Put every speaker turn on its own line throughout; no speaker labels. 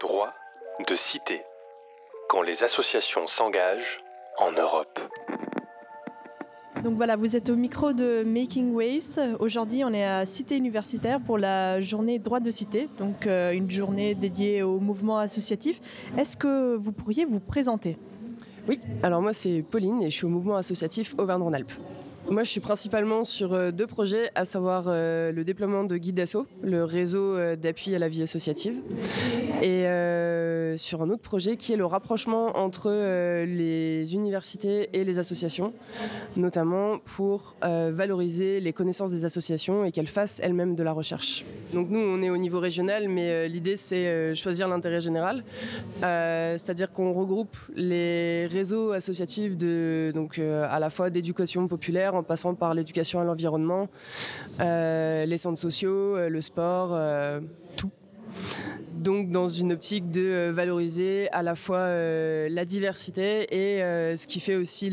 Droit de cité. Quand les associations s'engagent en Europe.
Donc voilà, vous êtes au micro de Making Waves. Aujourd'hui, on est à Cité Universitaire pour la journée droit de cité, donc euh, une journée dédiée au mouvement associatif. Est-ce que vous pourriez vous présenter?
Oui, alors moi c'est Pauline et je suis au mouvement associatif Auvergne-Rhône-Alpes. Moi, je suis principalement sur euh, deux projets, à savoir euh, le déploiement de Guide Asso, le réseau euh, d'appui à la vie associative, et sur un autre projet qui est le rapprochement entre les universités et les associations, notamment pour valoriser les connaissances des associations et qu'elles fassent elles-mêmes de la recherche. Donc nous, on est au niveau régional, mais l'idée, c'est choisir l'intérêt général, c'est-à-dire qu'on regroupe les réseaux associatifs de, donc, à la fois d'éducation populaire, en passant par l'éducation à l'environnement, euh, les centres sociaux, euh, le sport, euh, tout. Donc dans une optique de valoriser à la fois la diversité et ce qui fait aussi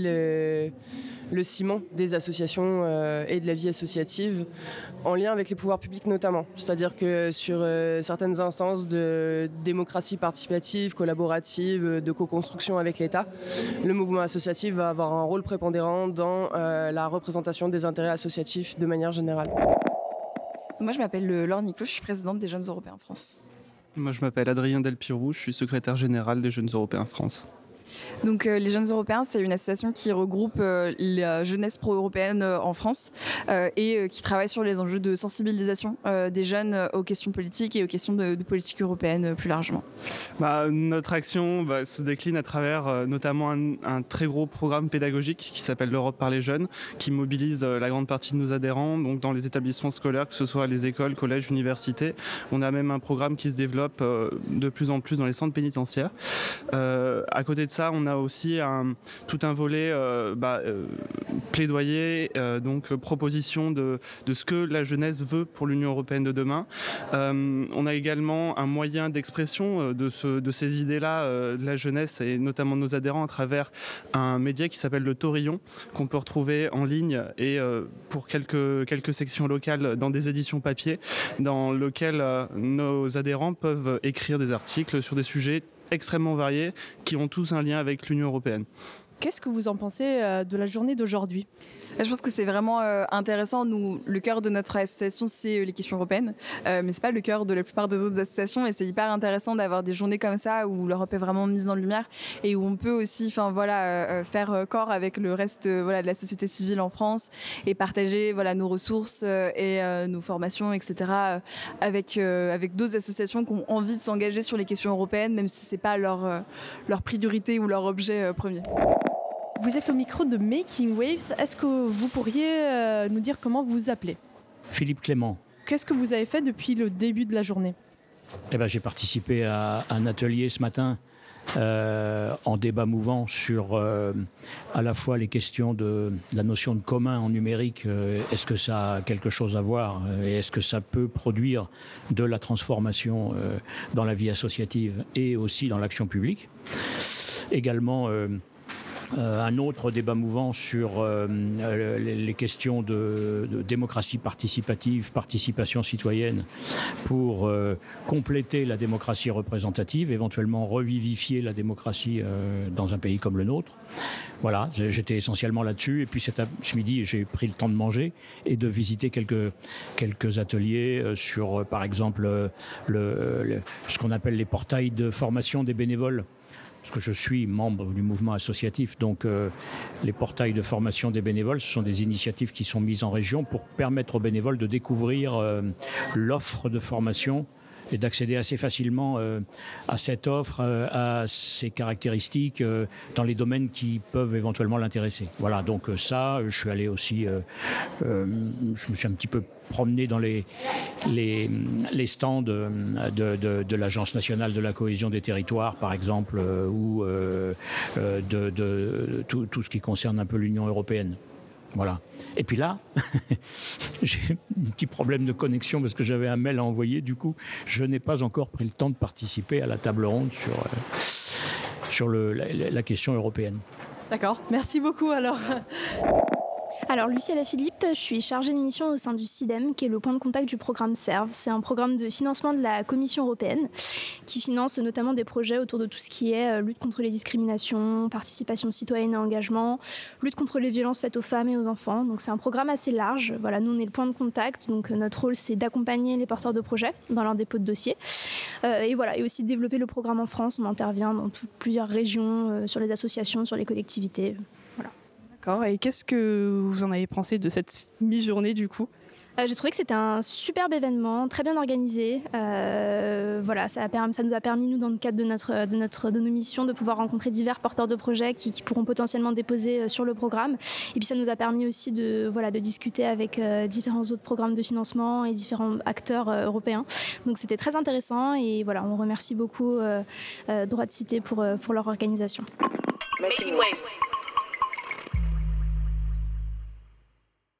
le ciment des associations euh, et de la vie associative en lien avec les pouvoirs publics notamment. C'est-à-dire que sur euh, certaines instances de démocratie participative, collaborative, de co-construction avec l'État, le mouvement associatif va avoir un rôle prépondérant dans euh, la représentation des intérêts associatifs de manière générale.
Moi, je m'appelle Laure Niclot, je suis présidente des Jeunes Européens France.
Moi, je m'appelle Adrien Delpirou, je suis secrétaire général des Jeunes Européens France.
Donc euh, les Jeunes Européens, c'est une association qui regroupe euh, la jeunesse pro-européenne euh, en France et qui travaille sur les enjeux de sensibilisation des jeunes aux questions politiques et aux questions de, politique européenne plus largement.
Bah, notre action bah, se décline à travers notamment un, très gros programme pédagogique qui s'appelle l'Europe par les jeunes, qui mobilise la grande partie de nos adhérents donc dans les établissements scolaires, que ce soit les écoles, collèges, universités. On a même un programme qui se développe de plus en plus dans les centres pénitentiaires. à côté de on a aussi tout un volet euh, bah, euh, plaidoyer, euh, donc proposition de, ce que la jeunesse veut pour l'Union européenne de demain. on a également un moyen d'expression de, ces idées-là de la jeunesse et notamment de nos adhérents à travers un média qui s'appelle le Taurillon, qu'on peut retrouver en ligne et pour quelques, quelques sections locales dans des éditions papier, dans lequel nos adhérents peuvent écrire des articles sur des sujets extrêmement variés qui ont tous un lien avec l'Union européenne.
Qu'est-ce que vous en pensez euh, de la journée d'aujourd'hui?
Je pense que c'est vraiment euh, intéressant. Nous, le cœur de notre association, c'est euh, les questions européennes, mais c'est pas le cœur de la plupart des autres associations. Et c'est hyper intéressant d'avoir des journées comme ça où l'Europe est vraiment mise en lumière et où on peut aussi, enfin voilà, faire corps avec le reste, de la société civile en France et partager, voilà, nos ressources et nos formations, etc. avec avec d'autres associations qui ont envie de s'engager sur les questions européennes, même si c'est pas leur leur priorité ou leur objet premier.
Vous êtes au micro de Making Waves. Est-ce que vous pourriez euh, nous dire comment vous vous appelez?
Philippe Clément.
Qu'est-ce que vous avez fait depuis le début de la journée?
Eh ben, J'ai participé à un atelier ce matin euh, en débat mouvant sur euh, à la fois les questions de la notion de commun en numérique. est-ce que ça a quelque chose à voir et est-ce que ça peut produire de la transformation dans la vie associative et aussi dans l'action publique? Également euh, un autre débat mouvant sur euh, les, questions de, démocratie participative, participation citoyenne, pour euh, compléter la démocratie représentative, éventuellement revivifier la démocratie dans un pays comme le nôtre. Voilà, j'étais essentiellement là-dessus. Et puis cet ce midi, j'ai pris le temps de manger et de visiter quelques, ateliers sur, par exemple, le, ce qu'on appelle les portails de formation des bénévoles parce que je suis membre du mouvement associatif, donc euh, les portails de formation des bénévoles, ce sont des initiatives qui sont mises en région pour permettre aux bénévoles de découvrir euh, l'offre de formation et d'accéder assez facilement euh, à cette offre, à ses caractéristiques dans les domaines qui peuvent éventuellement l'intéresser. Voilà, donc ça, je suis allé aussi, je me suis un petit peu promener dans les, les, stands de, de, l'Agence nationale de la cohésion des territoires, par exemple, euh, ou euh, euh, de, de tout, tout, ce qui concerne un peu l'Union européenne. Voilà. Et puis là, j'ai un petit problème de connexion parce que j'avais un mail à envoyer. Du coup, je n'ai pas encore pris le temps de participer à la table ronde sur, sur le, la, la question européenne.
D'accord. Merci beaucoup alors.
Alors, Luciela Philippe, je suis chargée de mission au sein du CIDEM, qui est le point de contact du programme SERVE. C'est un programme de financement de la Commission européenne qui finance notamment des projets autour de tout ce qui est euh, lutte contre les discriminations, participation citoyenne et engagement, lutte contre les violences faites aux femmes et aux enfants. Donc, c'est un programme assez large. Voilà, nous, on est le point de contact. Donc, euh, notre rôle, c'est d'accompagner les porteurs de projets dans leur dépôt de dossier. Euh, et voilà, et aussi de développer le programme en France. On intervient dans plusieurs régions, sur les associations, sur les collectivités.
D'accord. Et qu'est-ce que vous en avez pensé de cette mi-journée du coup?
Euh, j'ai trouvé que c'était un superbe événement, très bien organisé. Euh, voilà, ça, a permis, ça, nous a permis, nous, dans le cadre de, notre, de, notre, de nos missions, de pouvoir rencontrer divers porteurs de projets qui, pourront potentiellement déposer euh, sur le programme. Et puis ça nous a permis aussi de, voilà, de discuter avec différents autres programmes de financement et différents acteurs européens. Donc c'était très intéressant et voilà, on remercie beaucoup Droit de Cité pour, pour leur organisation. Making waves.